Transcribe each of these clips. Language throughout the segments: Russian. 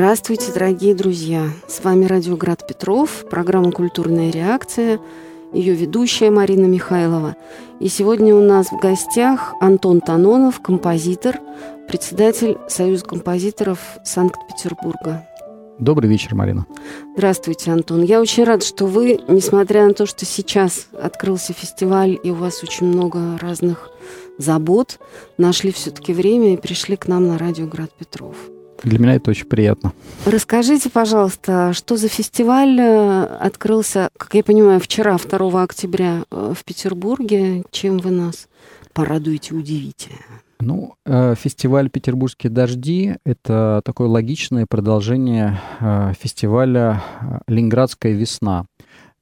Здравствуйте, дорогие друзья! С вами Радио Град Петров, программа «Культурная реакция», ее ведущая Марина Михайлова. И сегодня у нас в гостях Антон Танонов, композитор, председатель Союза композиторов Санкт-Петербурга. Добрый вечер, Марина. Здравствуйте, Антон. Я очень рад, что вы, несмотря на то, что сейчас открылся фестиваль, и у вас очень много разных забот, нашли все-таки время и пришли к нам на радио Град Петров. Для меня это очень приятно. Расскажите, пожалуйста, что за фестиваль э, открылся, как я понимаю, вчера, 2 октября э, в Петербурге. Чем вы нас порадуете, удивите? Ну, э, фестиваль «Петербургские дожди» — это такое логичное продолжение фестиваля «Ленинградская весна»,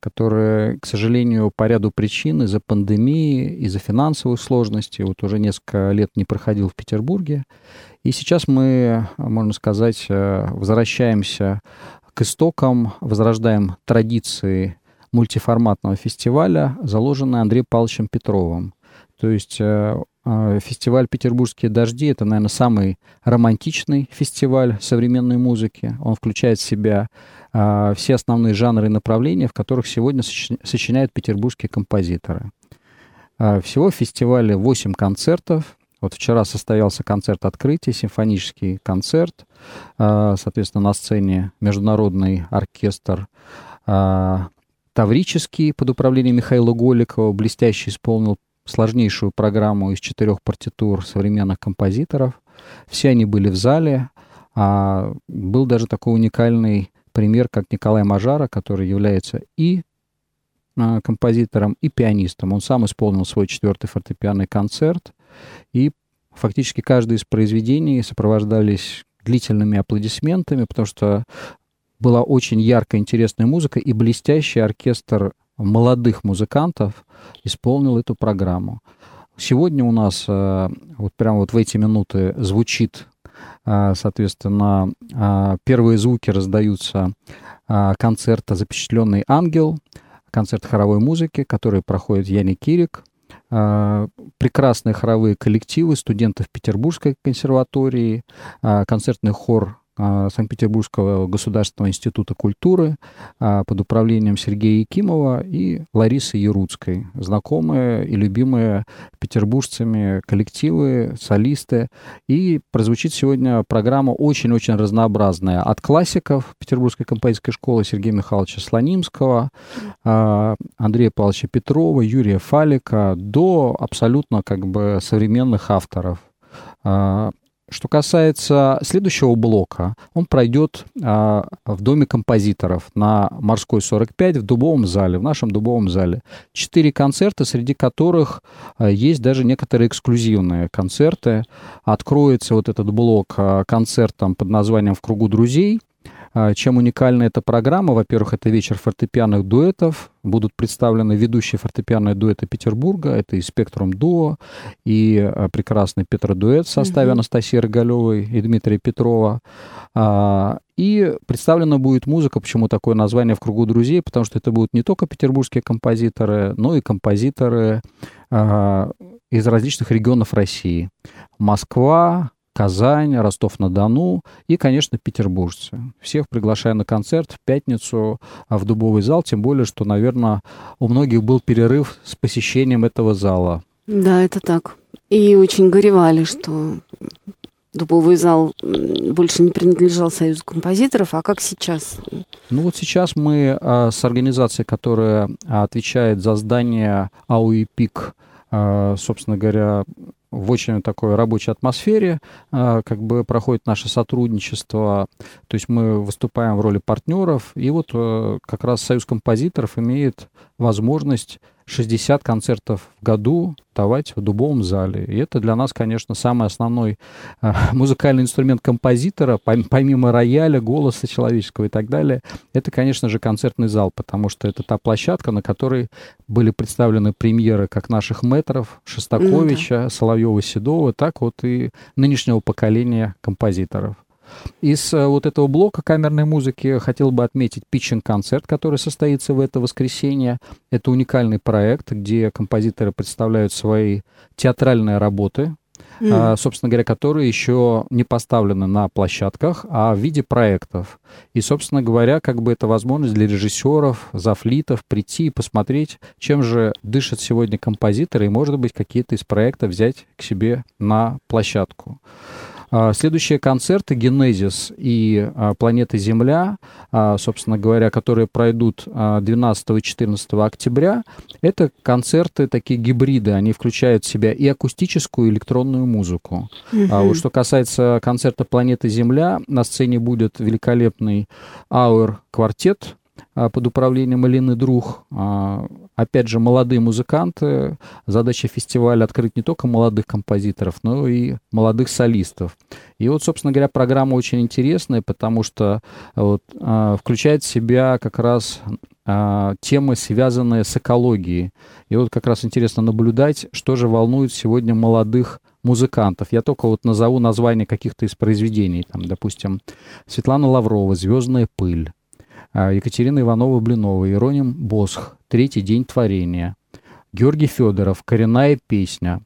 который, к сожалению, по ряду причин из-за пандемии, из-за финансовых сложностей вот уже несколько лет не проходил в Петербурге. И сейчас мы, можно сказать, э, возвращаемся к истокам, возрождаем традиции мультиформатного фестиваля, заложенные Андреем Павловичем Петровым. То есть э, э, фестиваль «Петербургские дожди» — это, наверное, самый романтичный фестиваль современной музыки. Он включает в себя все основные жанры и направления, в которых сегодня сочиняют петербургские композиторы. Всего в фестивале 8 концертов, вот вчера состоялся концерт открытия, симфонический концерт. А, соответственно, на сцене Международный оркестр а, Таврический под управлением Михаила Голикова блестяще исполнил сложнейшую программу из четырех партитур современных композиторов. Все они были в зале. А был даже такой уникальный пример, как Николай Мажара, который является и композитором, и пианистом. Он сам исполнил свой четвертый фортепианный концерт. И фактически каждое из произведений сопровождались длительными аплодисментами, потому что была очень яркая, интересная музыка, и блестящий оркестр молодых музыкантов исполнил эту программу. Сегодня у нас э, вот прямо вот в эти минуты звучит, соответственно, э, первые звуки раздаются концерта «Запечатленный ангел», концерт хоровой музыки, который проходит Яни Кирик, а, прекрасные хоровые коллективы студентов Петербургской консерватории, а, концертный хор а, Санкт-Петербургского государственного института культуры а, под управлением Сергея Якимова и Ларисы Яруцкой. Знакомые и любимые петербуржцами коллективы, солисты. И прозвучит сегодня программа очень-очень разнообразная. От классиков Петербургской композиторской школы Сергея Михайловича Слонимского, а, Андрея Павловича Петрова, Юрия Фалика до абсолютно как бы современных авторов. Что касается следующего блока, он пройдет а, в Доме композиторов на Морской 45 в Дубовом зале, в нашем Дубовом зале. Четыре концерта, среди которых а, есть даже некоторые эксклюзивные концерты. Откроется вот этот блок а, концертом под названием «В кругу друзей», чем уникальна эта программа? Во-первых, это вечер фортепианных дуэтов. Будут представлены ведущие фортепианные дуэты Петербурга. Это и «Спектрум Дуо», и а, прекрасный Петродуэт в составе mm-hmm. Анастасии Рогалевой и Дмитрия Петрова. А, и представлена будет музыка, почему такое название «В кругу друзей», потому что это будут не только петербургские композиторы, но и композиторы из различных регионов России. Москва, Казань, Ростов-на-Дону и, конечно, петербуржцы. Всех приглашаю на концерт в пятницу в Дубовый зал, тем более, что, наверное, у многих был перерыв с посещением этого зала. Да, это так. И очень горевали, что Дубовый зал больше не принадлежал Союзу композиторов, а как сейчас? Ну вот сейчас мы а, с организацией, которая отвечает за здание АУИПИК, а, собственно говоря, в очень такой рабочей атмосфере а, как бы проходит наше сотрудничество. То есть мы выступаем в роли партнеров, и вот э, как раз Союз композиторов имеет возможность 60 концертов в году давать в дубовом зале. И это для нас, конечно, самый основной э, музыкальный инструмент композитора, помимо рояля, голоса человеческого и так далее. Это, конечно же, концертный зал, потому что это та площадка, на которой были представлены премьеры как наших метров, Шостаковича, mm-hmm. Соловьева, Седова, так вот и нынешнего поколения композиторов. Из э, вот этого блока камерной музыки хотел бы отметить питчинг-концерт, который состоится в это воскресенье. Это уникальный проект, где композиторы представляют свои театральные работы mm. собственно говоря, которые еще не поставлены на площадках, а в виде проектов. И, собственно говоря, как бы это возможность для режиссеров, зафлитов прийти и посмотреть, чем же дышат сегодня композиторы, и, может быть, какие-то из проектов взять к себе на площадку. А, следующие концерты «Генезис» и а, «Планета Земля», а, собственно говоря, которые пройдут 12 и 14 октября, это концерты такие гибриды, они включают в себя и акустическую, и электронную музыку. Mm-hmm. А вот что касается концерта «Планета Земля», на сцене будет великолепный ауэр-квартет, под управлением Алины Друг. Опять же, молодые музыканты. Задача фестиваля открыть не только молодых композиторов, но и молодых солистов. И вот, собственно говоря, программа очень интересная, потому что вот, а, включает в себя как раз а, темы, связанные с экологией. И вот как раз интересно наблюдать, что же волнует сегодня молодых музыкантов. Я только вот назову название каких-то из произведений. Там, допустим, Светлана Лаврова «Звездная пыль», а, Екатерина Иванова-Блинова, Ироним Босх, «Третий день творения», Георгий Федоров, «Коренная песня»,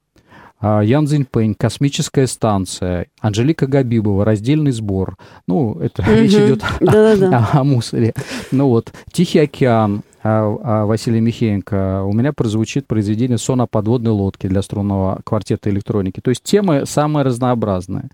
а, Ян Цзиньпэнь, «Космическая станция», Анжелика Габибова, «Раздельный сбор». Ну, это угу. речь идет о, о мусоре. Ну вот, «Тихий океан», а, Василия Михеенко, у меня прозвучит произведение «Сон о подводной лодке» для струнного квартета электроники. То есть темы самые разнообразные.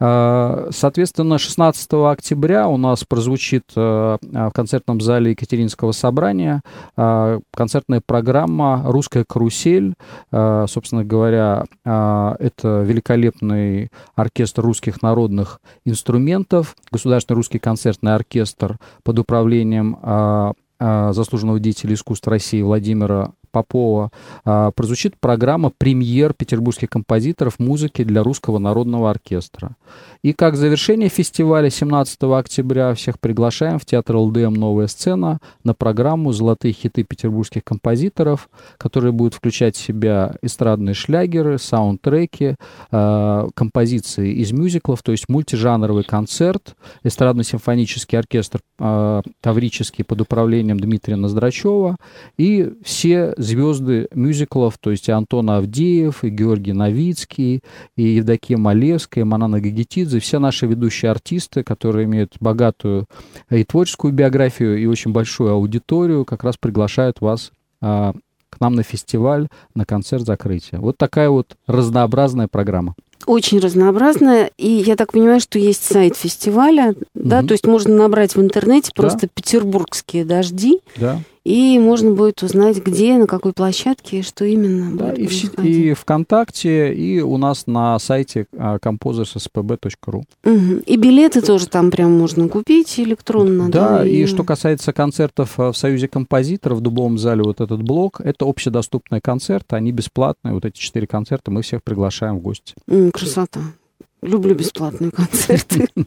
А, соответственно, 16 октября у нас прозвучит э, в концертном зале Екатеринского собрания а, концертная программа «Русская карусель». Собственно говоря, это великолепный оркестр русских народных инструментов, Государственный русский концертный оркестр под управлением заслуженного деятеля искусств России Владимира Попова а, прозвучит программа «Премьер петербургских композиторов музыки для Русского народного оркестра». И как завершение фестиваля 17 октября всех приглашаем в Театр ЛДМ «Новая сцена» на программу «Золотые хиты петербургских композиторов», которая будет включать в себя эстрадные шлягеры, саундтреки, а, композиции из мюзиклов, то есть мультижанровый концерт, эстрадно-симфонический оркестр а, таврический под управлением Дмитрия Ноздрачева и все звезды мюзиклов, то есть и Антон Авдеев, и Георгий Новицкий, и Евдокия Малевская, и Манана Гагетидзе, все наши ведущие артисты, которые имеют богатую и творческую биографию, и очень большую аудиторию, как раз приглашают вас а, к нам на фестиваль, на концерт закрытия. Вот такая вот разнообразная программа очень разнообразная. И я так понимаю, что есть сайт фестиваля, угу. да, то есть можно набрать в интернете да. просто петербургские дожди. Да и можно будет узнать, где, на какой площадке, что именно да, и, в, и ВКонтакте, и у нас на сайте composerspb.ru. Угу. И билеты тоже там прям можно купить электронно. Да, да и... и что касается концертов в Союзе композиторов, в Дубовом зале вот этот блок, это общедоступные концерты, они бесплатные, вот эти четыре концерта, мы всех приглашаем в гости. Красота. Люблю бесплатные концерты.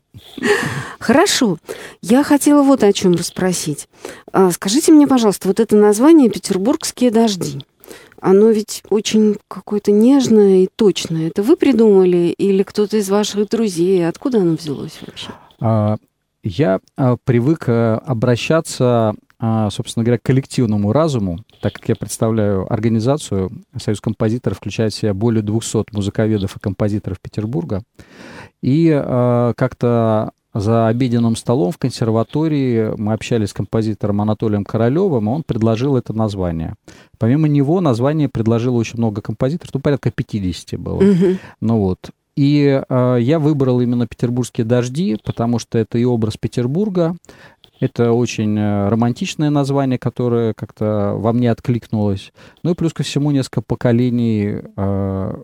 Хорошо. Я хотела вот о чем расспросить. А, скажите мне, пожалуйста, вот это название «Петербургские дожди». Оно ведь очень какое-то нежное и точное. Это вы придумали или кто-то из ваших друзей? Откуда оно взялось вообще? А, я а, привык э, обращаться собственно говоря, коллективному разуму, так как я представляю организацию «Союз композиторов», включая в себя более 200 музыковедов и композиторов Петербурга. И э, как-то за обеденным столом в консерватории мы общались с композитором Анатолием Королевым, и он предложил это название. Помимо него название предложило очень много композиторов, ну, порядка 50 было. Mm-hmm. Ну вот. И э, я выбрал именно «Петербургские дожди», потому что это и образ Петербурга, это очень э, романтичное название, которое как-то во мне откликнулось. Ну и плюс ко всему несколько поколений э,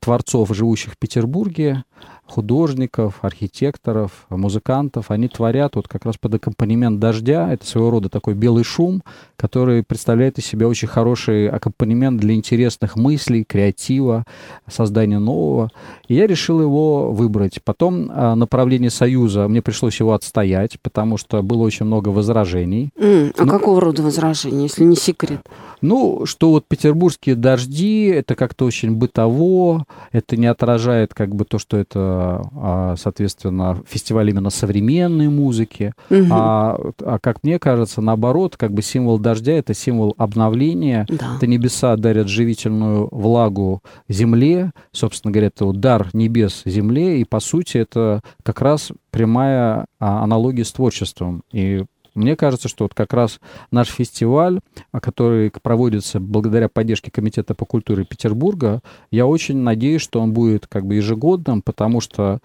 творцов, живущих в Петербурге, художников, архитекторов, музыкантов. Они творят вот как раз под аккомпанемент дождя. Это своего рода такой белый шум, который представляет из себя очень хороший аккомпанемент для интересных мыслей, креатива, создания нового. И я решил его выбрать. Потом а, направление Союза мне пришлось его отстоять, потому что было очень много возражений. Mm, а ну, какого рода возражений, если не секрет? Ну, что вот петербургские дожди, это как-то очень бытово, это не отражает как бы то, что это, а, соответственно, фестиваль именно современной музыки. Угу. А, а как мне кажется, наоборот, как бы символ дождя это символ обновления. Да. Это небеса дарят живительную влагу земле, собственно говоря, это вот дар небес земле, и по сути это как раз прямая а, аналогия с творчеством. И мне кажется, что вот как раз наш фестиваль, а, который проводится благодаря поддержке Комитета по культуре Петербурга, я очень надеюсь, что он будет как бы ежегодным, потому что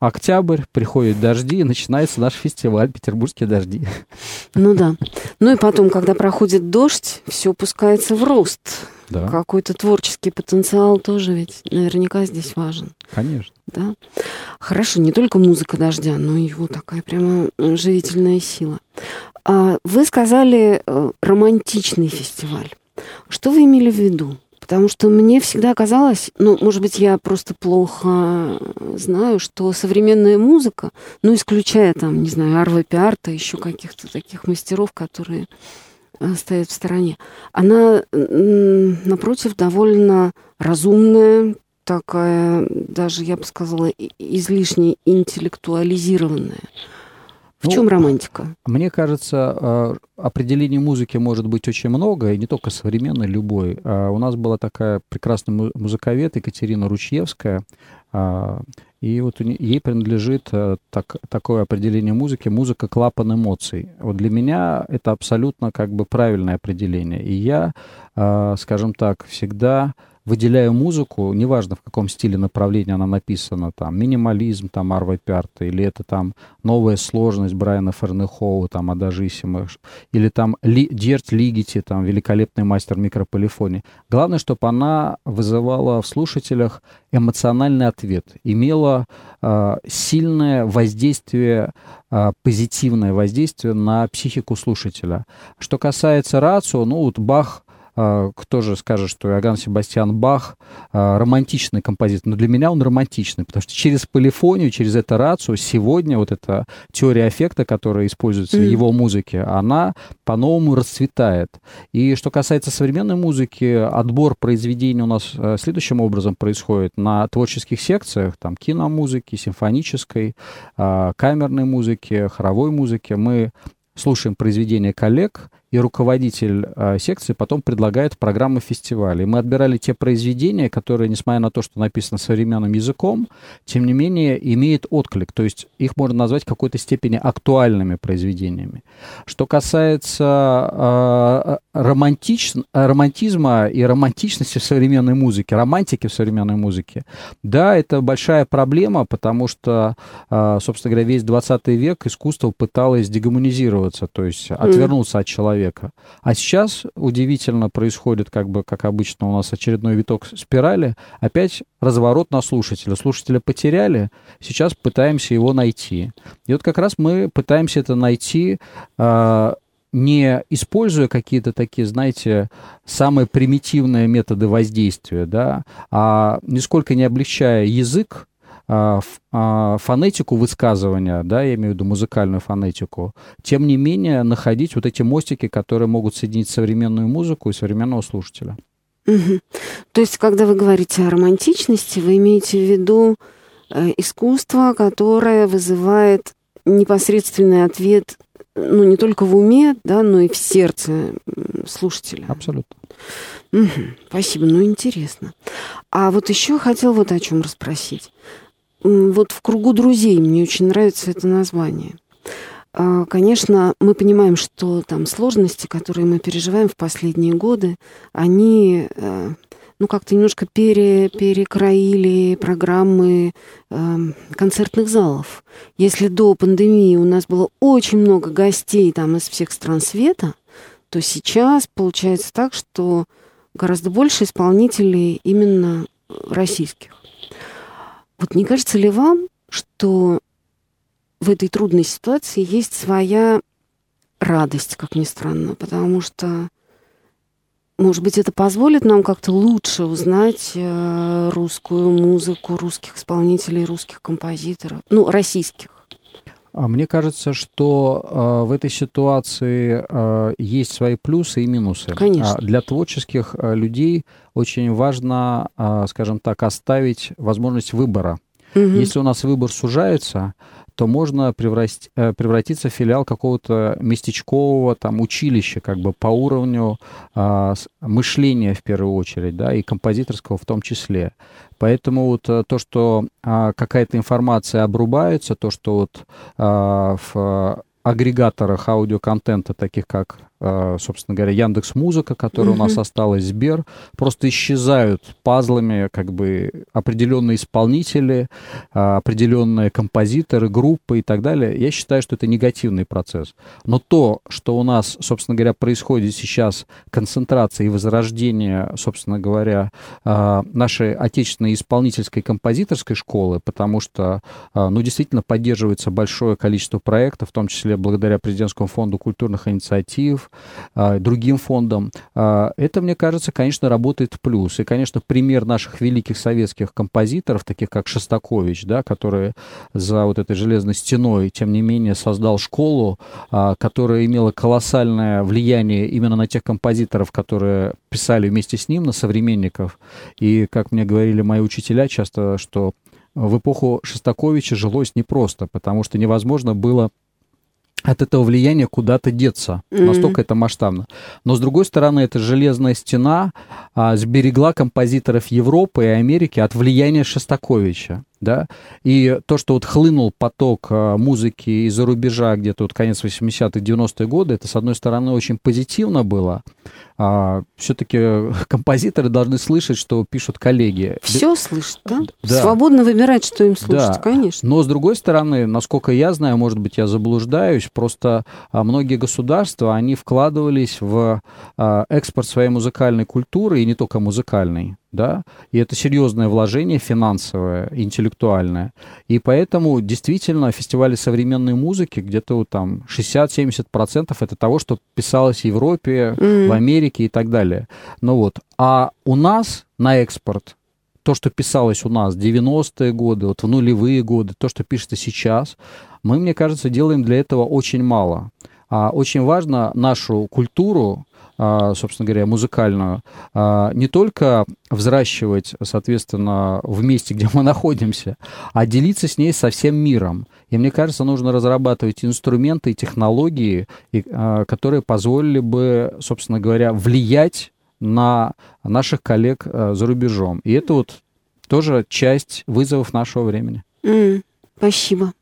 октябрь, приходят дожди, и начинается наш фестиваль «Петербургские дожди». Ну да. Ну и потом, когда проходит дождь, все опускается в рост. Да. Какой-то творческий потенциал тоже ведь наверняка здесь важен. Конечно. Да. Хорошо, не только музыка дождя, но и его такая прямо живительная сила. А вы сказали э, романтичный фестиваль. Что вы имели в виду? Потому что мне всегда казалось, ну, может быть, я просто плохо знаю, что современная музыка, ну, исключая там, не знаю, Арва Пиарта, еще каких-то таких мастеров, которые э, стоят в стороне, она, напротив, довольно разумная, такая, даже, я бы сказала, излишне интеллектуализированная. В ну, чем романтика? Мне кажется, э, определений музыки может быть очень много, и не только современной, любой. А у нас была такая прекрасная музыковед Екатерина Ручьевская, а, и вот ей принадлежит э, так, такое определение музыки «музыка клапан эмоций». Вот для меня это абсолютно как бы правильное определение. И я, скажем так, всегда выделяю музыку, неважно в каком стиле направления она написана, там, минимализм, там, Арва Пярта, или это там новая сложность Брайана Фернехоу, там, Адажисима, или там Ли, Дерть Лигити, там, великолепный мастер микрополифонии. Главное, чтобы она вызывала в слушателях эмоциональный ответ, имела э, сильное воздействие, э, позитивное воздействие на психику слушателя. Что касается рацио, ну, вот Бах а, кто же скажет, что Иоганн Себастьян Бах а, романтичный композитор, но для меня он романтичный, потому что через полифонию, через эту рацию сегодня вот эта теория эффекта, которая используется mm. в его музыке, она по-новому расцветает. И что касается современной музыки, отбор произведений у нас э, следующим образом происходит на творческих секциях, там киномузыки, симфонической, а, камерной музыки, хоровой музыки. Мы слушаем произведения коллег, и руководитель э, секции потом предлагает программы фестиваля. И мы отбирали те произведения, которые, несмотря на то, что написано современным языком, тем не менее имеют отклик. То есть их можно назвать в какой-то степени актуальными произведениями. Что касается э, романтич, романтизма и романтичности в современной музыке, романтики в современной музыке, да, это большая проблема, потому что, э, собственно говоря, весь 20 век искусство пыталось дегуманизироваться, то есть отвернуться mm. от человека человека. А сейчас удивительно происходит, как бы, как обычно у нас очередной виток спирали, опять разворот на слушателя. Слушателя потеряли, сейчас пытаемся его найти. И вот как раз мы пытаемся это найти э, не используя какие-то такие, знаете, самые примитивные методы воздействия, да, а нисколько не облегчая язык, а, а, фонетику высказывания, да, я имею в виду музыкальную фонетику, тем не менее находить вот эти мостики, которые могут соединить современную музыку и современного слушателя. Угу. То есть, когда вы говорите о романтичности, вы имеете в виду э, искусство, которое вызывает непосредственный ответ, ну, не только в уме, да, но и в сердце слушателя. Абсолютно. Угу. Спасибо, ну, интересно. А вот еще хотел вот о чем расспросить вот в кругу друзей мне очень нравится это название. А, конечно, мы понимаем, что там сложности, которые мы переживаем в последние годы, они э, ну, как-то немножко пере, перекроили программы э, концертных залов. Если до пандемии у нас было очень много гостей там из всех стран света, то сейчас получается так, что гораздо больше исполнителей именно российских. Вот не кажется ли вам, что в этой трудной ситуации есть своя радость, как ни странно, потому что, может быть, это позволит нам как-то лучше узнать э, русскую музыку, русских исполнителей, русских композиторов, ну, российских. А мне кажется, что э, в этой ситуации э, есть свои плюсы и минусы. Конечно. А для творческих людей очень важно, скажем так, оставить возможность выбора. Угу. Если у нас выбор сужается, то можно превратить, э, превратиться в филиал какого-то местечкового там училища, как бы по уровню а, мышления в первую очередь, да, и композиторского в том числе. Поэтому вот э, то, что а, какая-то информация обрубается, то, что вот а, в агрегаторах аудиоконтента, таких как собственно говоря, Яндекс Музыка, которая mm-hmm. у нас осталась, Сбер, просто исчезают пазлами как бы определенные исполнители, э, определенные композиторы, группы и так далее. Я считаю, что это негативный процесс. Но то, что у нас, собственно говоря, происходит сейчас, концентрация и возрождение, собственно говоря, э, нашей отечественной исполнительской композиторской школы, потому что, ну, действительно поддерживается большое количество проектов, в том числе благодаря Президентскому фонду культурных инициатив, а, другим фондам. А, это, мне кажется, конечно, работает в плюс. И, конечно, пример наших великих советских композиторов, таких как Шостакович, да, который за вот этой железной стеной, тем не менее, создал школу, а, которая имела колоссальное влияние именно на тех композиторов, которые писали вместе с ним, на современников. И, как мне говорили мои учителя часто, что в эпоху Шостаковича жилось непросто, потому что невозможно было от этого влияния куда-то деться. Mm-hmm. Настолько это масштабно. Но, с другой стороны, эта железная стена а, сберегла композиторов Европы и Америки от влияния Шостаковича да, и то, что вот хлынул поток а, музыки из-за рубежа где-то вот конец 80-х, 90-е годы, это, с одной стороны, очень позитивно было, а, все-таки композиторы должны слышать, что пишут коллеги. Все слышат, да? да? Свободно выбирать, что им слушать, да. конечно. Но, с другой стороны, насколько я знаю, может быть, я заблуждаюсь, просто а, многие государства, они вкладывались в а, экспорт своей музыкальной культуры, и не только музыкальной, да, и это серьезное вложение финансовое, интеллектуальное. И поэтому действительно фестивали современной музыки где-то вот там 60-70% это того, что писалось в Европе, mm-hmm. в Америке и так далее. Ну вот, а у нас на экспорт то, что писалось у нас в 90-е годы, вот в нулевые годы, то, что пишется сейчас, мы, мне кажется, делаем для этого очень мало. А очень важно нашу культуру собственно говоря, музыкальную, а, не только взращивать, соответственно, в месте, где мы находимся, а делиться с ней со всем миром. И мне кажется, нужно разрабатывать инструменты и технологии, а, которые позволили бы, собственно говоря, влиять на наших коллег за рубежом. И это вот тоже часть вызовов нашего времени. Mm, спасибо.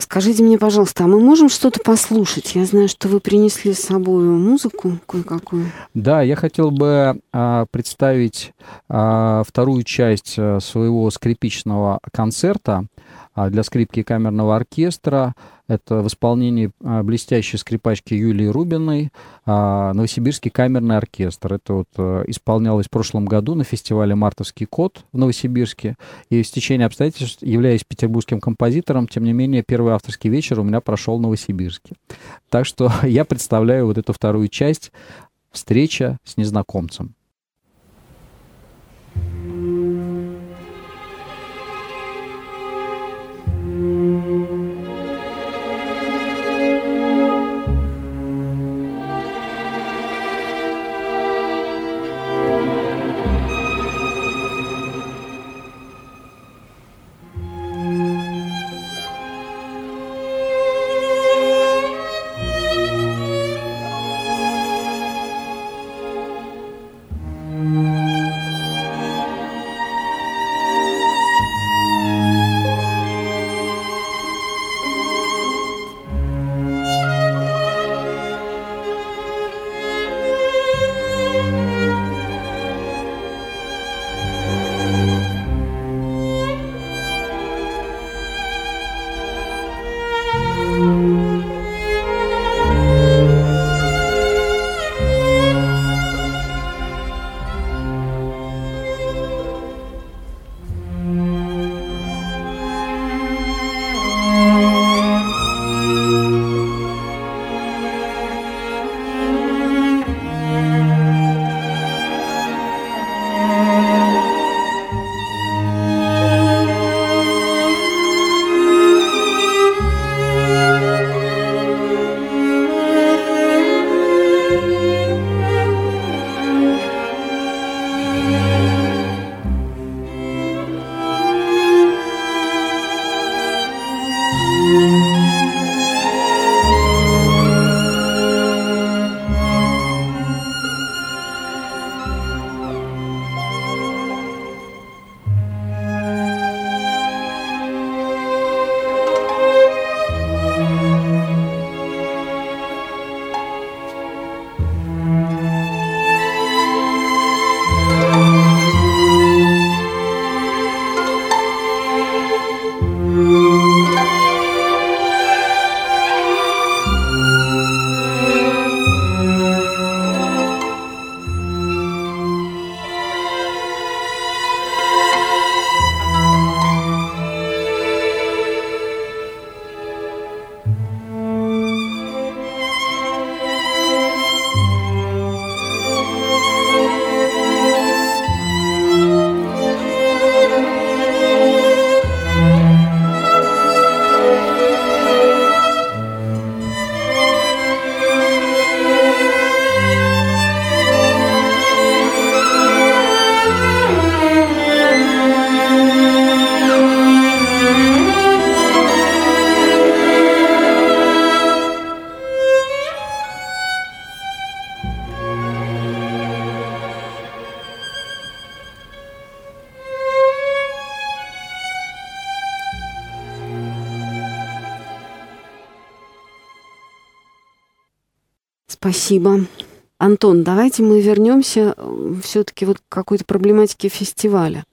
Скажите мне, пожалуйста, а мы можем что-то послушать? Я знаю, что вы принесли с собой музыку кое-какую. Да, я хотел бы а, представить а, вторую часть а, своего скрипичного концерта для скрипки и камерного оркестра. Это в исполнении а, блестящей скрипачки Юлии Рубиной а, Новосибирский камерный оркестр. Это вот а, исполнялось в прошлом году на фестивале «Мартовский кот» в Новосибирске. И в течение обстоятельств, являясь петербургским композитором, тем не менее, первый авторский вечер у меня прошел в Новосибирске. Так что я представляю вот эту вторую часть «Встреча с незнакомцем». Спасибо. Антон, давайте мы вернемся все-таки вот к какой-то проблематике фестиваля.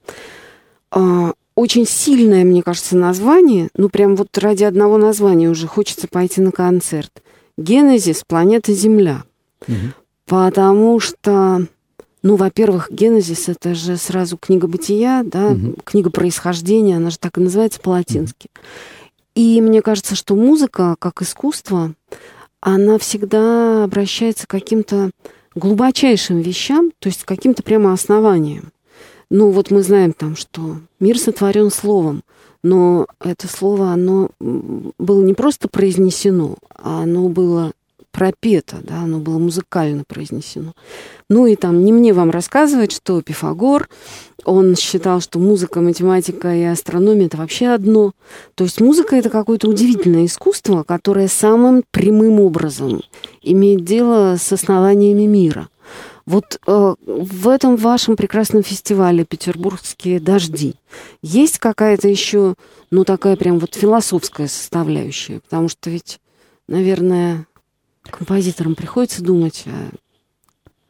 А, очень сильное, мне кажется, название. Ну, прям вот ради одного названия уже хочется пойти на концерт. Генезис планета Земля. Угу. Потому что, ну, во-первых, Генезис это же сразу книга бытия, да, угу. книга происхождения, она же так и называется по-латински. Угу. И мне кажется, что музыка, как искусство, она всегда обращается к каким-то глубочайшим вещам, то есть к каким-то прямо основаниям. Ну, вот мы знаем там, что мир сотворен словом, но это слово, оно было не просто произнесено, а оно было пропето, да, оно было музыкально произнесено. Ну и там не мне вам рассказывать, что Пифагор, он считал, что музыка, математика и астрономия это вообще одно. То есть музыка это какое-то удивительное искусство, которое самым прямым образом имеет дело с основаниями мира. Вот э, в этом вашем прекрасном фестивале «Петербургские дожди» есть какая-то еще, ну, такая прям вот философская составляющая? Потому что ведь, наверное, композиторам приходится думать о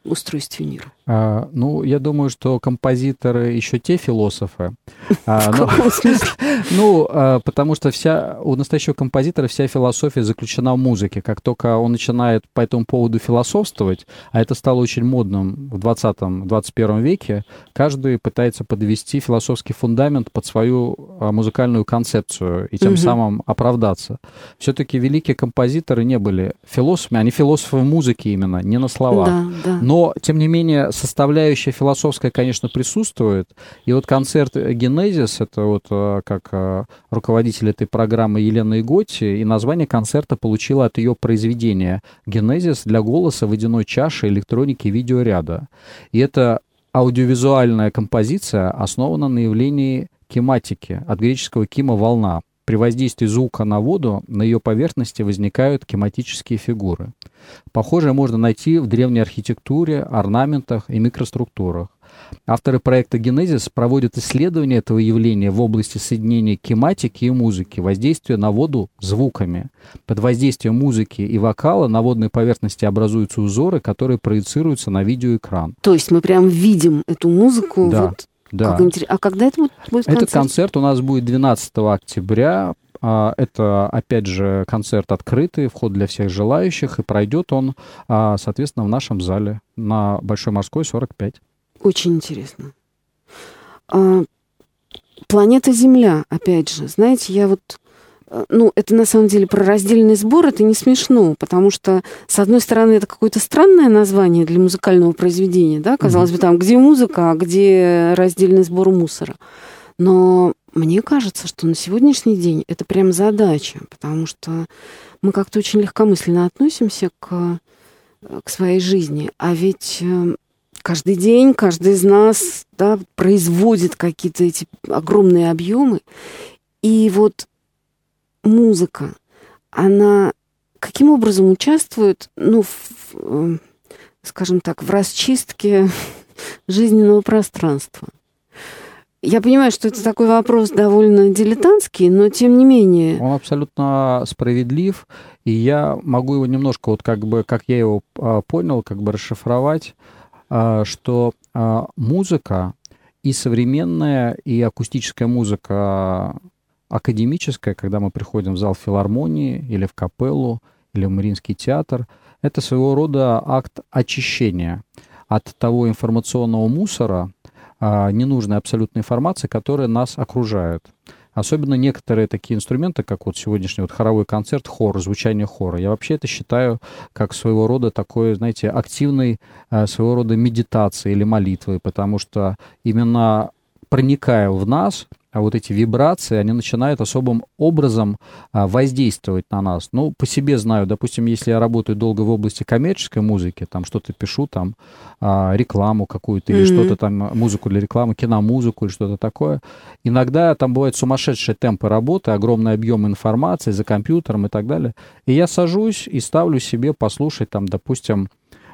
устройстве мира? А, ну, я думаю, что композиторы еще те философы. А, ну, а, потому что вся у настоящего композитора вся философия заключена в музыке. Как только он начинает по этому поводу философствовать, а это стало очень модным в 20-21 веке, каждый пытается подвести философский фундамент под свою музыкальную концепцию и тем самым оправдаться. Все-таки великие композиторы не были философами, они философы в музыке именно, не на да. Но, тем не менее, составляющая философская, конечно, присутствует. И вот концерт «Генезис», это вот э, как э, руководитель этой программы Елена Иготи, и название концерта получила от ее произведения «Генезис для голоса, водяной чаши, электроники, видеоряда». И это аудиовизуальная композиция основана на явлении кематики, от греческого «кима» — «волна». При воздействии звука на воду на ее поверхности возникают кематические фигуры. Похожее можно найти в древней архитектуре, орнаментах и микроструктурах. Авторы проекта «Генезис» проводят исследования этого явления в области соединения кематики и музыки, воздействия на воду звуками. Под воздействием музыки и вокала на водной поверхности образуются узоры, которые проецируются на видеоэкран. То есть мы прям видим эту музыку да. вот да. Как интерес... А когда это будет концерт? Этот концерт у нас будет 12 октября. А, это, опять же, концерт открытый, вход для всех желающих, и пройдет он, а, соответственно, в нашем зале на Большой морской 45. Очень интересно. А, планета Земля, опять же, знаете, я вот ну, это на самом деле про раздельный сбор, это не смешно, потому что, с одной стороны, это какое-то странное название для музыкального произведения, да, казалось mm-hmm. бы, там, где музыка, а где раздельный сбор мусора. Но мне кажется, что на сегодняшний день это прям задача, потому что мы как-то очень легкомысленно относимся к, э, к своей жизни, а ведь э, каждый день каждый из нас да, производит какие-то эти огромные объемы. И вот музыка, она каким образом участвует, ну, в, э, скажем так, в расчистке жизненного пространства? Я понимаю, что это такой вопрос довольно дилетантский, но тем не менее. Он абсолютно справедлив, и я могу его немножко, вот как бы, как я его а, понял, как бы расшифровать, а, что а, музыка и современная, и акустическая музыка академическая, когда мы приходим в зал филармонии или в капеллу, или в Мариинский театр, это своего рода акт очищения от того информационного мусора, а, ненужной абсолютной информации, которая нас окружает. Особенно некоторые такие инструменты, как вот сегодняшний вот хоровой концерт, хор, звучание хора. Я вообще это считаю как своего рода такой, знаете, активной а, своего рода медитации или молитвы, потому что именно проникая в нас, вот эти вибрации, они начинают особым образом а, воздействовать на нас. Ну, по себе знаю, допустим, если я работаю долго в области коммерческой музыки, там что-то пишу, там а, рекламу какую-то или mm-hmm. что-то там, музыку для рекламы, киномузыку или что-то такое, иногда там бывают сумасшедшие темпы работы, огромный объем информации за компьютером и так далее. И я сажусь и ставлю себе послушать там, допустим,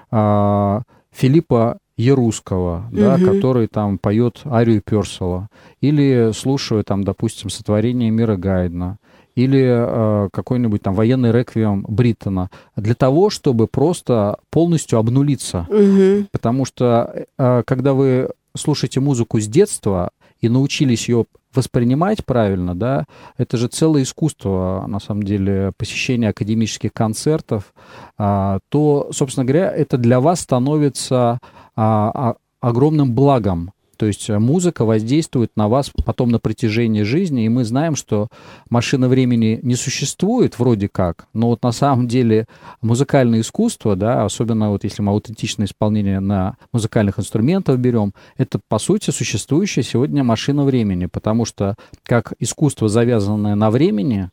а, Филиппа Ярусского, угу. да, который там поет арию Персела, или слушаю там, допустим, сотворение мира Гайдна, или э, какой-нибудь там военный реквием Бриттона для того, чтобы просто полностью обнулиться. Угу. Потому что э, когда вы слушаете музыку с детства и научились ее воспринимать правильно, да, это же целое искусство, на самом деле, посещения академических концертов, а, то, собственно говоря, это для вас становится а, а, огромным благом. То есть э, музыка воздействует на вас потом на протяжении жизни, и мы знаем, что машина времени не существует вроде как, но вот на самом деле музыкальное искусство, да, особенно вот если мы аутентичное исполнение на музыкальных инструментах берем, это по сути существующая сегодня машина времени, потому что как искусство, завязанное на времени,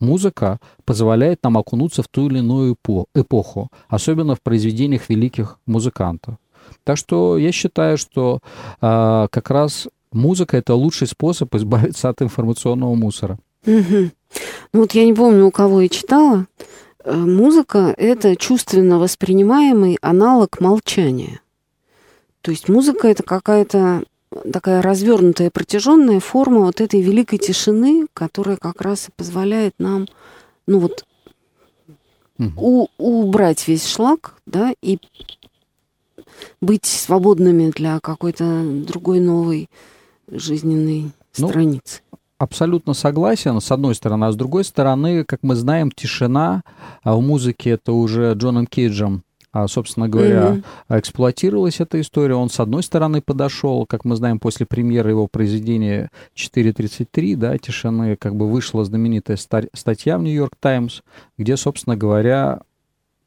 музыка позволяет нам окунуться в ту или иную эпоху, особенно в произведениях великих музыкантов. Так что я считаю, что а, как раз музыка это лучший способ избавиться от информационного мусора. Угу. Ну вот я не помню, у кого я читала. Э, музыка это чувственно воспринимаемый аналог молчания. То есть музыка это какая-то такая развернутая, протяженная форма вот этой великой тишины, которая как раз и позволяет нам, ну вот, угу. у, убрать весь шлак, да, и быть свободными для какой-то другой новой жизненной ну, страницы. Абсолютно согласен, с одной стороны. А с другой стороны, как мы знаем, тишина а в музыке это уже Джоном Кейджем а, собственно говоря, mm-hmm. эксплуатировалась эта история. Он, с одной стороны, подошел, как мы знаем, после премьеры его произведения 4.33, да, «Тишины», как бы вышла знаменитая статья в «Нью-Йорк Таймс», где, собственно говоря,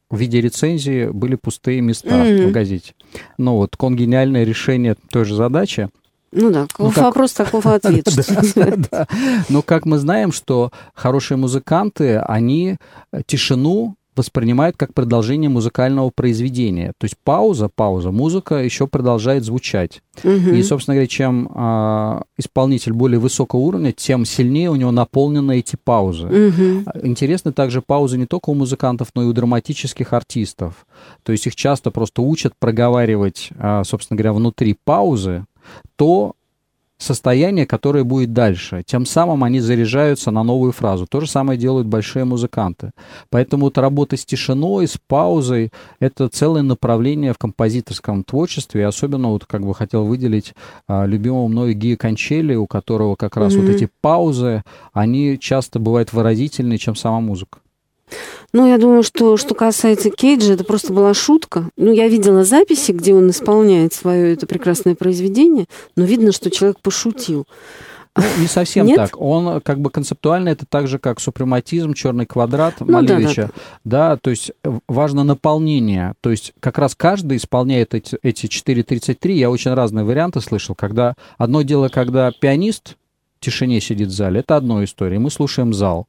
в виде рецензии были пустые места mm-hmm. в газете. Ну вот, конгениальное решение той же задачи. Ну да, ну, как... вопрос, таков ответ. Но как мы знаем, что хорошие музыканты, они тишину воспринимают как продолжение музыкального произведения. То есть пауза, пауза, музыка еще продолжает звучать. Угу. И, собственно говоря, чем э, исполнитель более высокого уровня, тем сильнее у него наполнены эти паузы. Угу. Интересны также паузы не только у музыкантов, но и у драматических артистов. То есть их часто просто учат проговаривать, э, собственно говоря, внутри паузы то, состояние, которое будет дальше. Тем самым они заряжаются на новую фразу. То же самое делают большие музыканты. Поэтому вот работа с тишиной, с паузой — это целое направление в композиторском творчестве. И особенно вот как бы хотел выделить а, любимого мной Гия Кончели, у которого как раз mm-hmm. вот эти паузы, они часто бывают выразительнее, чем сама музыка. Ну, я думаю, что что касается Кейджа, это просто была шутка. Ну, я видела записи, где он исполняет свое это прекрасное произведение, но видно, что человек пошутил. Ну, не совсем Нет? так. Он как бы концептуально это так же, как супрематизм, черный квадрат ну, Малевича. Да, да, да. то есть важно наполнение. То есть как раз каждый исполняет эти, эти 4.33. Я очень разные варианты слышал. Когда одно дело, когда пианист тишине сидит в зале, это одно история. Мы слушаем зал.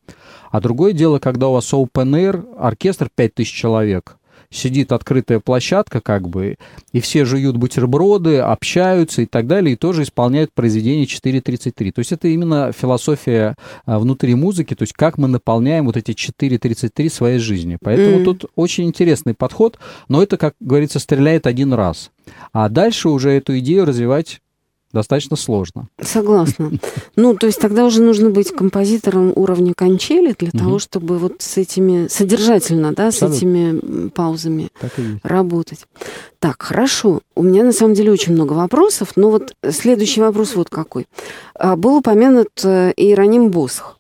А другое дело, когда у вас open air, оркестр 5000 человек, сидит открытая площадка как бы, и все жуют бутерброды, общаются и так далее, и тоже исполняют произведение 4.33. То есть это именно философия а, внутри музыки, то есть как мы наполняем вот эти 4.33 своей жизни. Поэтому mm. тут очень интересный подход, но это, как говорится, стреляет один раз. А дальше уже эту идею развивать достаточно сложно. Согласна. Ну, то есть тогда уже нужно быть композитором уровня кончели для угу. того, чтобы вот с этими, содержательно, да, с этими паузами работать. Так, хорошо. У меня на самом деле очень много вопросов, но вот следующий вопрос вот какой. А, был упомянут э, Иероним Босх.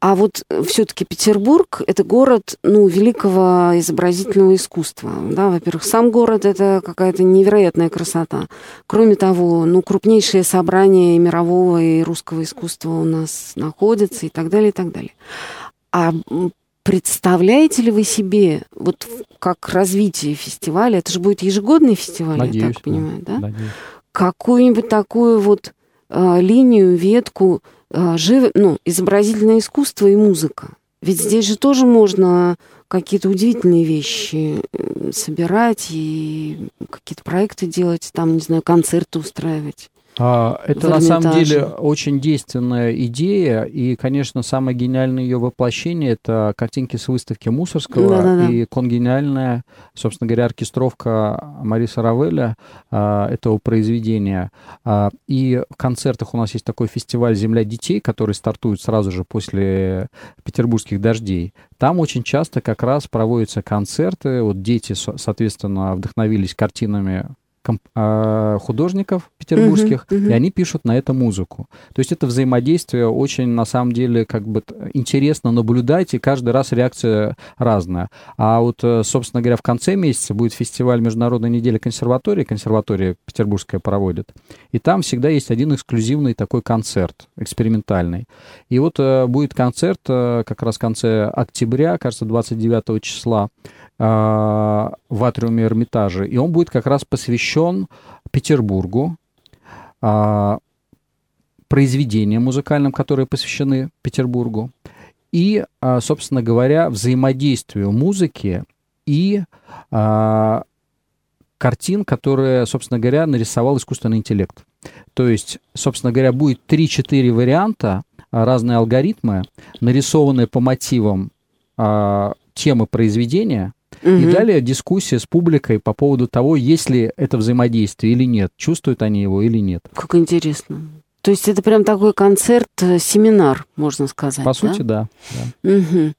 А вот э, все-таки Петербург – это город ну, великого изобразительного искусства. Да? Во-первых, сам город – это какая-то невероятная красота. Кроме того, ну, крупнейшие собрания мирового и русского искусства у нас находятся и так далее, и так далее. А представляете ли вы себе, вот как развитие фестиваля, это же будет ежегодный фестиваль, Надеюсь, я так понимаю, да? да? Какую-нибудь такую вот э, линию, ветку – жив... ну, изобразительное искусство и музыка. Ведь здесь же тоже можно какие-то удивительные вещи собирать и какие-то проекты делать, там, не знаю, концерты устраивать. А, это на самом деле очень действенная идея, и, конечно, самое гениальное ее воплощение — это картинки с выставки Мусорского Да-да-да. и конгениальная, собственно говоря, оркестровка Мариса Равеля а, этого произведения. А, и в концертах у нас есть такой фестиваль «Земля детей», который стартует сразу же после петербургских дождей. Там очень часто как раз проводятся концерты. Вот дети, соответственно, вдохновились картинами а, художников петербургских, uh-huh, uh-huh. и они пишут на это музыку. То есть это взаимодействие очень, на самом деле, как бы интересно наблюдать, и каждый раз реакция разная. А вот, э, собственно говоря, в конце месяца будет фестиваль Международной недели консерватории, консерватория петербургская проводит, и там всегда есть один эксклюзивный такой концерт, экспериментальный. И вот э, будет концерт э, как раз в конце октября, кажется, 29 числа, а, в атриуме Эрмитажа, и он будет как раз посвящен Петербургу, а, произведениям музыкальным, которые посвящены Петербургу, и, а, собственно говоря, взаимодействию музыки и картин, которые, собственно говоря, нарисовал искусственный интеллект. То есть, собственно говоря, будет 3-4 варианта, разные алгоритмы, нарисованные по мотивам темы произведения, Угу. И далее дискуссия с публикой по поводу того, есть ли это взаимодействие или нет, чувствуют они его или нет. Как интересно. То есть это прям такой концерт-семинар, э, можно сказать. По да? сути, да. да. Угу.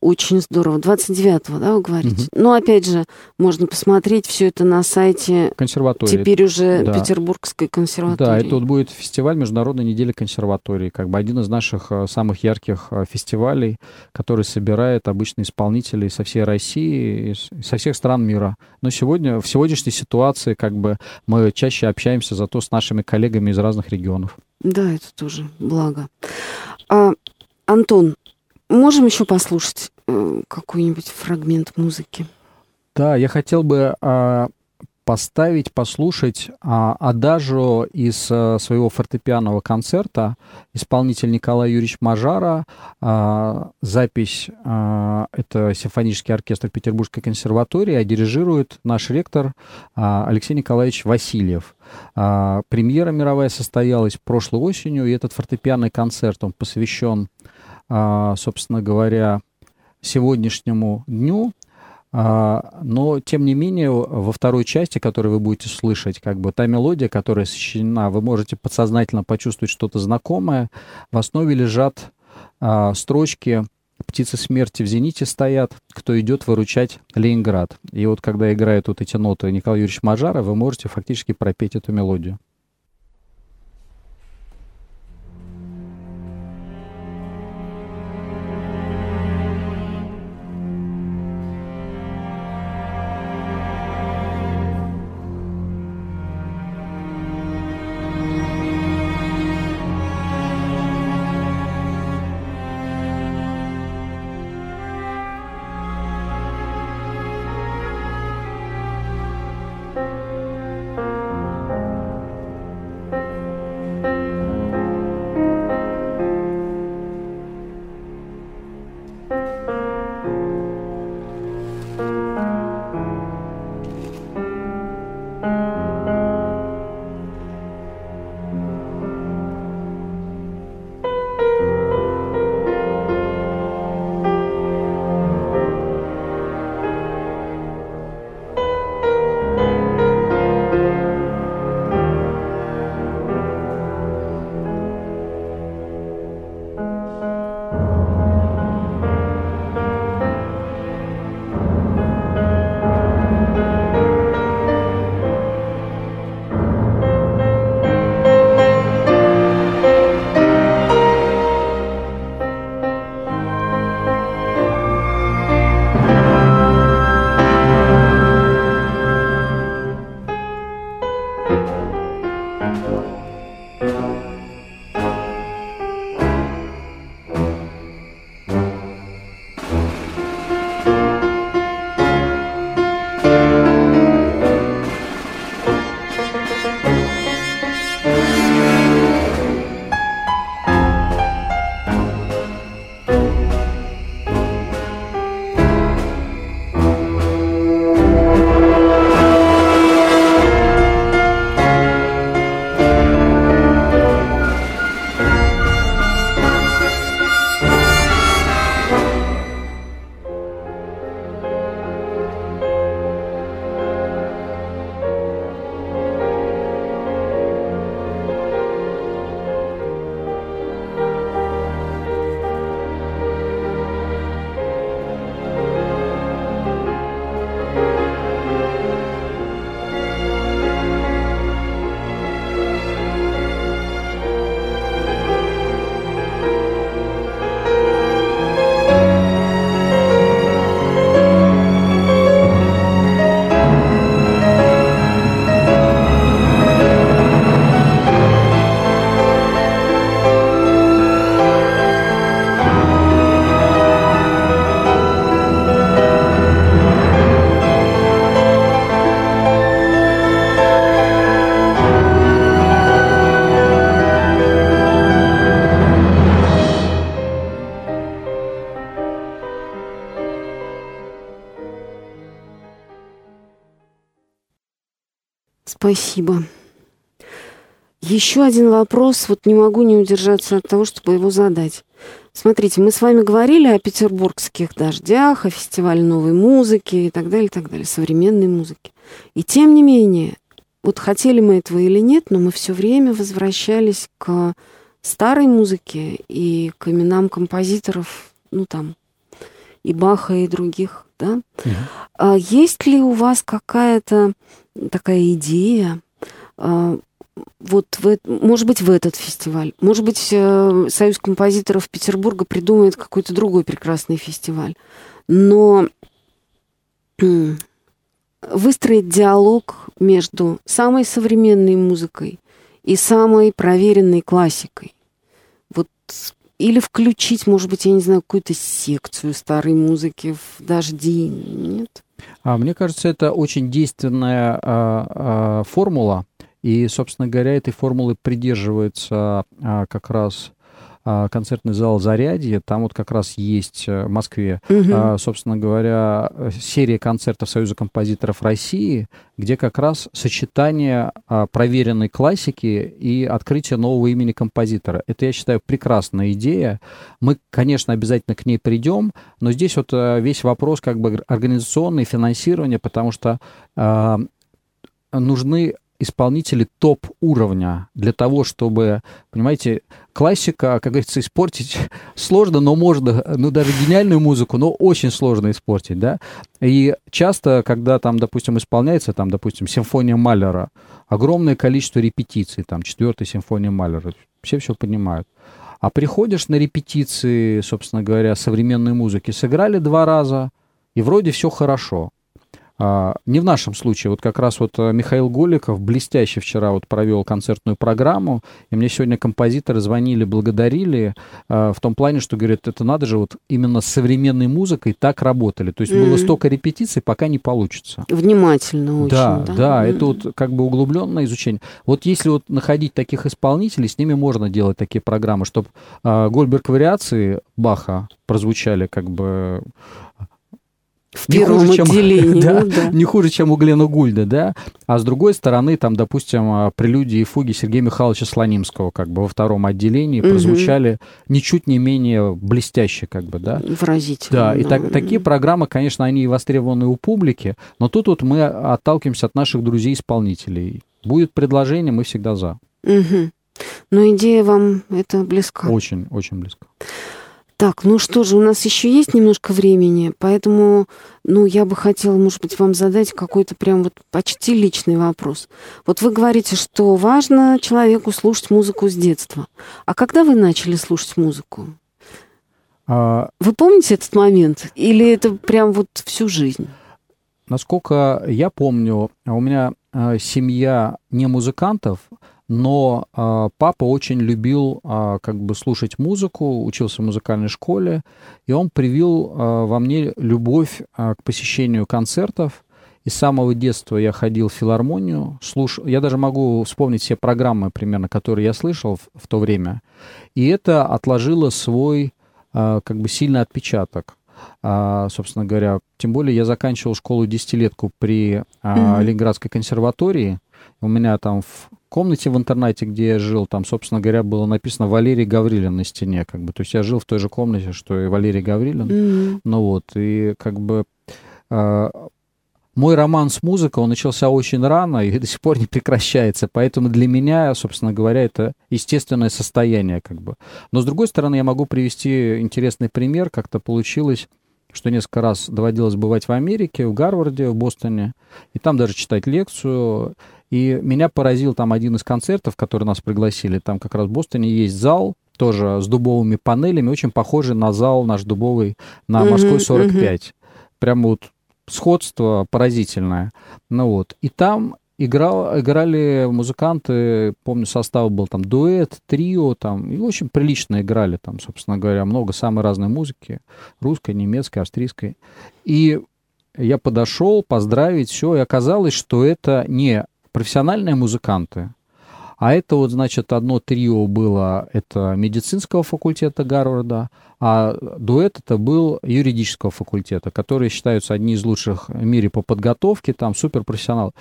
Очень здорово. 29-го, да, вы говорите? Угу. Ну, опять же, можно посмотреть все это на сайте консерватории. Теперь уже да. Петербургской консерватории. Да, это вот будет фестиваль Международной недели консерватории, как бы один из наших э, самых ярких э, фестивалей, который собирает обычно исполнителей со всей России, со всех стран мира. Но сегодня, в сегодняшней ситуации, как бы мы чаще общаемся зато с нашими коллегами из разных регионов. Да, это тоже благо. А, Антон, можем еще послушать э, какой-нибудь фрагмент музыки? Да, я хотел бы а, поставить, послушать а, адажу из а, своего фортепианного концерта исполнитель Николай Юрьевич Мажара. А, запись а, это симфонический оркестр Петербургской консерватории, а дирижирует наш ректор а, Алексей Николаевич Васильев. Премьера мировая состоялась прошлой осенью, и этот фортепианный концерт, он посвящен, собственно говоря, сегодняшнему дню, но, тем не менее, во второй части, которую вы будете слышать, как бы та мелодия, которая сочинена, вы можете подсознательно почувствовать что-то знакомое. В основе лежат а, строчки птицы смерти в зените стоят, кто идет выручать Ленинград. И вот когда играют вот эти ноты Николай Юрьевич Мажара, вы можете фактически пропеть эту мелодию. Спасибо. Еще один вопрос, вот не могу не удержаться от того, чтобы его задать. Смотрите, мы с вами говорили о петербургских дождях, о фестивале новой музыки и так далее, и так далее, современной музыки. И тем не менее, вот хотели мы этого или нет, но мы все время возвращались к старой музыке и к именам композиторов, ну там, и Баха, и других, да? Mm-hmm. А есть ли у вас какая-то такая идея, а, вот в, может быть, в этот фестиваль. Может быть, э, Союз композиторов Петербурга придумает какой-то другой прекрасный фестиваль. Но выстроить диалог между самой современной музыкой и самой проверенной классикой. Вот или включить, может быть, я не знаю, какую-то секцию старой музыки в «Дожди», нет? А, мне кажется, это очень действенная а, а, формула, и, собственно говоря, этой формулы придерживается а, как раз концертный зал «Зарядье». Там вот как раз есть э, в Москве, угу. а, собственно говоря, серия концертов Союза композиторов России, где как раз сочетание а, проверенной классики и открытие нового имени композитора. Это, я считаю, прекрасная идея. Мы, конечно, обязательно к ней придем, но здесь вот а, весь вопрос как бы организационный, финансирования, потому что а, нужны исполнители топ-уровня для того, чтобы, понимаете, классика, как говорится, испортить сложно, но можно, ну, даже гениальную музыку, но очень сложно испортить, да. И часто, когда там, допустим, исполняется, там, допустим, симфония Малера, огромное количество репетиций, там, четвертая симфония Малера, все все понимают. А приходишь на репетиции, собственно говоря, современной музыки, сыграли два раза, и вроде все хорошо. А, не в нашем случае. Вот как раз вот э, Михаил Голиков блестяще вчера вот провел концертную программу, и мне сегодня композиторы звонили, благодарили э, в том плане, что говорят, это надо же вот именно с современной музыкой так работали. То есть mm-hmm. было столько репетиций, пока не получится. Внимательно очень. Да, да, да mm-hmm. это вот как бы углубленное изучение. Вот если вот находить таких исполнителей, с ними можно делать такие программы, чтобы э, Гольберг вариации Баха прозвучали как бы в не первом хуже, отделении. Чем, да, ну, да. Не хуже, чем у Глена Гульда, да. А с другой стороны, там, допустим, а, прелюдии и фуги Сергея Михайловича Слонимского, как бы во втором отделении, угу. прозвучали ничуть не менее блестяще, как бы, да. Выразительно. Да, и так, такие программы, конечно, они востребованы у публики, но тут вот мы отталкиваемся от наших друзей-исполнителей. Будет предложение, мы всегда за. Угу. Но идея вам это близка. Очень, очень близко. Так, ну что же, у нас еще есть немножко времени, поэтому, ну, я бы хотела, может быть, вам задать какой-то прям вот почти личный вопрос. Вот вы говорите, что важно человеку слушать музыку с детства. А когда вы начали слушать музыку? А... Вы помните этот момент? Или это прям вот всю жизнь? Насколько я помню, у меня э, семья не музыкантов, но э, папа очень любил э, как бы слушать музыку, учился в музыкальной школе, и он привил э, во мне любовь э, к посещению концертов. И с самого детства я ходил в филармонию, слушал, я даже могу вспомнить все программы примерно, которые я слышал в, в то время, и это отложило свой э, как бы сильный отпечаток. А, собственно говоря, тем более я заканчивал школу десятилетку при а, mm-hmm. Ленинградской консерватории. У меня там в комнате в интернете, где я жил, там, собственно говоря, было написано Валерий Гаврилин на стене, как бы. То есть я жил в той же комнате, что и Валерий Гаврилин. Mm-hmm. Ну вот, и как бы э, мой роман с музыкой, он начался очень рано и до сих пор не прекращается. Поэтому для меня, собственно говоря, это естественное состояние, как бы. Но с другой стороны, я могу привести интересный пример, как-то получилось что несколько раз доводилось бывать в Америке, в Гарварде, в Бостоне, и там даже читать лекцию. И меня поразил там один из концертов, который нас пригласили. Там как раз в Бостоне есть зал, тоже с дубовыми панелями, очень похожий на зал наш дубовый на Москве 45. Mm-hmm. Прям вот сходство поразительное. Ну вот. И там играл, играли музыканты, помню, состав был там дуэт, трио, там, и очень прилично играли там, собственно говоря, много самой разной музыки, русской, немецкой, австрийской. И я подошел поздравить, все, и оказалось, что это не профессиональные музыканты, а это вот, значит, одно трио было, это медицинского факультета Гарварда, а дуэт это был юридического факультета, которые считаются одни из лучших в мире по подготовке, там суперпрофессионал.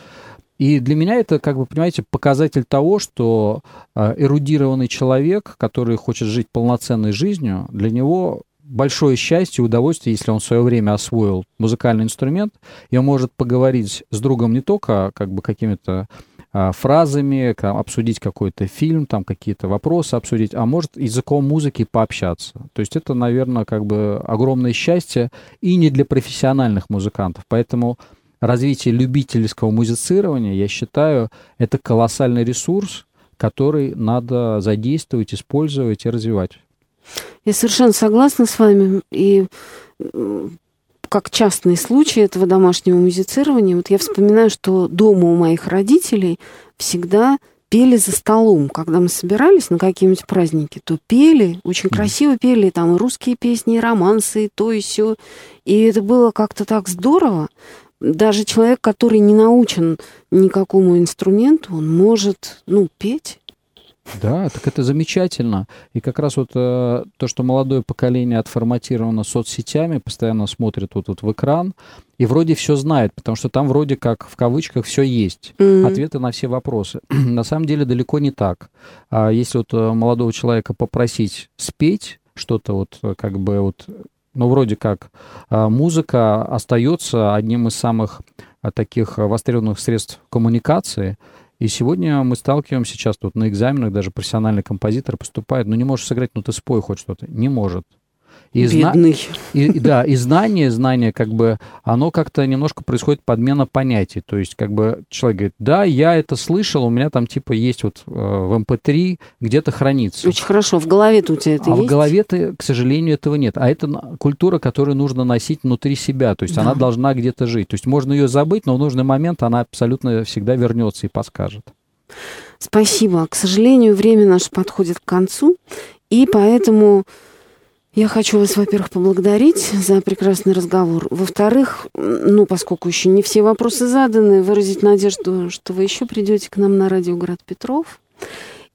И для меня это, как бы, понимаете, показатель того, что э, эрудированный человек, который хочет жить полноценной жизнью, для него большое счастье и удовольствие, если он в свое время освоил музыкальный инструмент, и он может поговорить с другом не только как бы какими-то а, фразами, обсудить какой-то фильм, там какие-то вопросы обсудить, а может языком музыки пообщаться. То есть это, наверное, как бы огромное счастье и не для профессиональных музыкантов. Поэтому развитие любительского музицирования, я считаю, это колоссальный ресурс, который надо задействовать, использовать и развивать. Я совершенно согласна с вами. И как частный случай этого домашнего музицирования, вот я вспоминаю, что дома у моих родителей всегда пели за столом. Когда мы собирались на какие-нибудь праздники, то пели, очень красиво пели, там и русские песни, и романсы, и то, и все. И это было как-то так здорово. Даже человек, который не научен никакому инструменту, он может, ну, петь. Да, так это замечательно. И как раз вот э, то, что молодое поколение отформатировано соцсетями, постоянно смотрит вот, вот в экран, и вроде все знает, потому что там вроде как в кавычках все есть, mm-hmm. ответы на все вопросы. на самом деле далеко не так. А если вот э, молодого человека попросить спеть что-то вот э, как бы вот, ну вроде как э, музыка остается одним из самых таких востребованных средств коммуникации, и сегодня мы сталкиваемся сейчас тут на экзаменах, даже профессиональный композитор поступает, ну не можешь сыграть, ну ты спой хоть что-то. Не может. И Бедный. Зна... И, да, и знание, знание, как бы, оно как-то немножко происходит подмена понятий. То есть, как бы, человек говорит, да, я это слышал, у меня там, типа, есть вот э, в MP3 эм где-то хранится. Очень хорошо, в голове-то у тебя это а есть? в голове-то, к сожалению, этого нет. А это культура, которую нужно носить внутри себя. То есть, да. она должна где-то жить. То есть, можно ее забыть, но в нужный момент она абсолютно всегда вернется и подскажет. Спасибо. К сожалению, время наше подходит к концу, и поэтому я хочу вас, во-первых, поблагодарить за прекрасный разговор. Во-вторых, ну, поскольку еще не все вопросы заданы, выразить надежду, что вы еще придете к нам на радио Град Петров.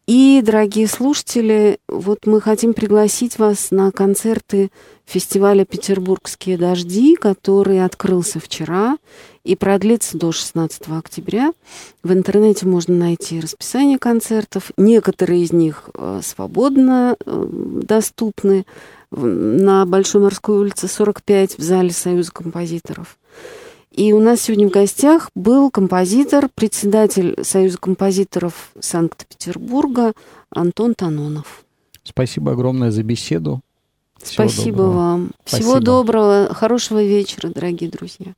И, дорогие слушатели, вот мы хотим пригласить вас на концерты фестиваля «Петербургские дожди», который открылся вчера и продлится до 16 октября. В интернете можно найти расписание концертов. Некоторые из них э, свободно э, доступны на Большой морской улице 45 в зале Союза композиторов. И у нас сегодня в гостях был композитор, председатель Союза композиторов Санкт-Петербурга Антон Танонов. Спасибо огромное за беседу. Всего Спасибо доброго. вам. Спасибо. Всего доброго, хорошего вечера, дорогие друзья.